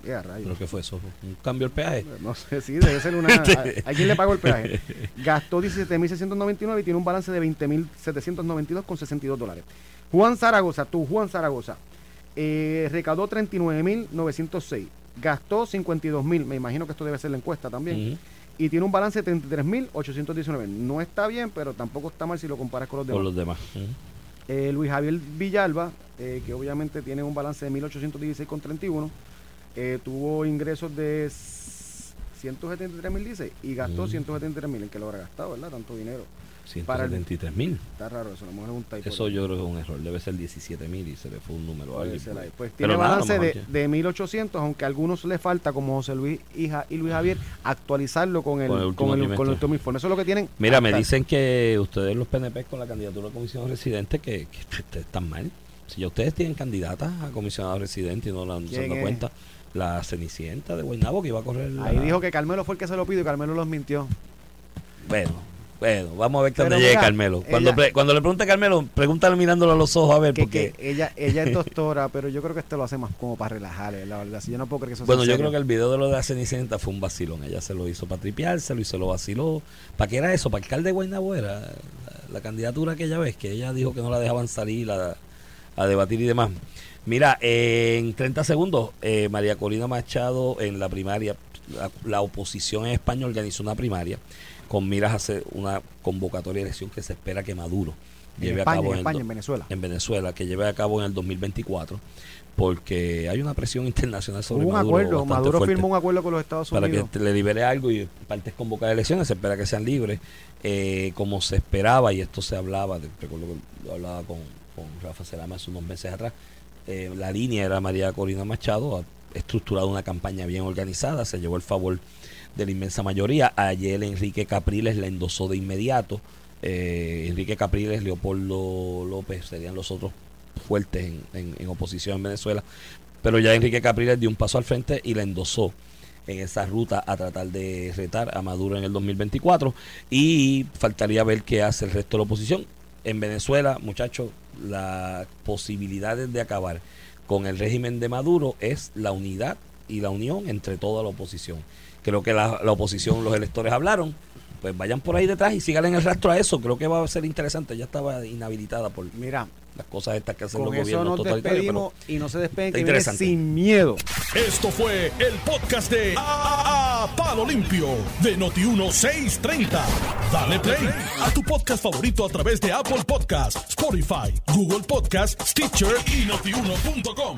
¿Pero qué fue eso? ¿Un cambio del peaje? No sé, sí, debe ser una. *laughs* ¿A, a quién le pagó el peaje? Gastó 17.699 y tiene un balance de 20.792 con 62 dólares. Juan Zaragoza, tú, Juan Zaragoza, eh, recaudó 39.906. Gastó 52.000. Me imagino que esto debe ser la encuesta también. Y tiene un balance de 33.819. No está bien, pero tampoco está mal si lo comparas con los demás. Por los demás. Eh, Luis Javier Villalba, eh, que obviamente tiene un balance de 1.816,31, eh, tuvo ingresos de 173 mil, dice, y gastó Mm. 173 mil. ¿En qué lo habrá gastado, verdad? Tanto dinero. Para el- 173 mil. Está raro eso, a lo mejor es un typo. Eso yo creo que es un error. Debe ser 17 mil y se le fue un número a alguien. Pues Pero tiene nada, balance a lo de, de 1.800, aunque a algunos le falta, como José Luis y, Ja- y Luis Javier, actualizarlo con el, Con el con último el, con el último informe. Eso es lo que tienen. Mira, me dicen que ustedes los PNP con la candidatura a comisionado residente que, que ustedes están mal. Si ya ustedes tienen candidatas a comisionado residente y no la han ¿Quién dado es? La Cenicienta de Guaynabo que iba a correr. la- Ahí dijo que Carmelo fue el que se lo pidió y Carmelo los mintió. Bueno, bueno, vamos a ver cuando llegue Carmelo. Cuando, ella- pre- cuando le pregunte a Carmelo, pregúntale mirándolo a los ojos a ver, que, porque. que ella ella es *laughs* doctora, pero yo creo que esto lo hace más como para relajarle, la verdad. Si yo no puedo creer que eso sea Bueno, yo serio. creo que el video de lo de la Cenicienta fue un vacilón. Ella se lo hizo para tripeárselo y se lo vaciló. ¿Para qué era eso? ¿Para alcalde de Guaynabo era la, la candidatura aquella vez? Que ella dijo que no la dejaban salir a, a debatir y demás. Mira, eh, en 30 segundos, eh, María Corina Machado en la primaria, la, la oposición en España organizó una primaria con miras a hacer una convocatoria de elección que se espera que Maduro en lleve España, a cabo en España, Venezuela. en Venezuela, que lleve a cabo en el 2024, porque hay una presión internacional sobre Hubo un Maduro acuerdo, Maduro firmó un acuerdo con los Estados para que Unidos. te- le libere algo y parte es convocar elecciones, se espera que sean libres, eh, como se esperaba, y esto se hablaba, recuerdo que hablaba con, con Rafa Cerama hace unos meses atrás, eh, la línea era María Corina Machado, ha estructurado una campaña bien organizada, se llevó el favor de la inmensa mayoría, ayer Enrique Capriles la endosó de inmediato, eh, Enrique Capriles, Leopoldo López serían los otros fuertes en, en- en oposición en Venezuela, pero ya Enrique Capriles dio un paso al frente y la endosó en esa ruta a tratar de retar a Maduro en el 2024 y faltaría ver qué hace el resto de la oposición. En Venezuela, muchachos, las posibilidades de acabar con el régimen de Maduro es la unidad y la unión entre toda la oposición. Creo que la, la oposición, los electores hablaron, pues vayan por ahí detrás y sigan el rastro a eso. Creo que va a ser interesante. Ya estaba inhabilitada por Mira, las cosas estas que hacen los con eso gobiernos nos totalitarios. y no se despeguen que viene sin miedo. Esto fue el podcast de A, A- Palo Limpio de Noti1630. Dale play a tu podcast favorito a través de Apple Podcasts, Spotify, Google Podcasts, Stitcher y notiuno.com.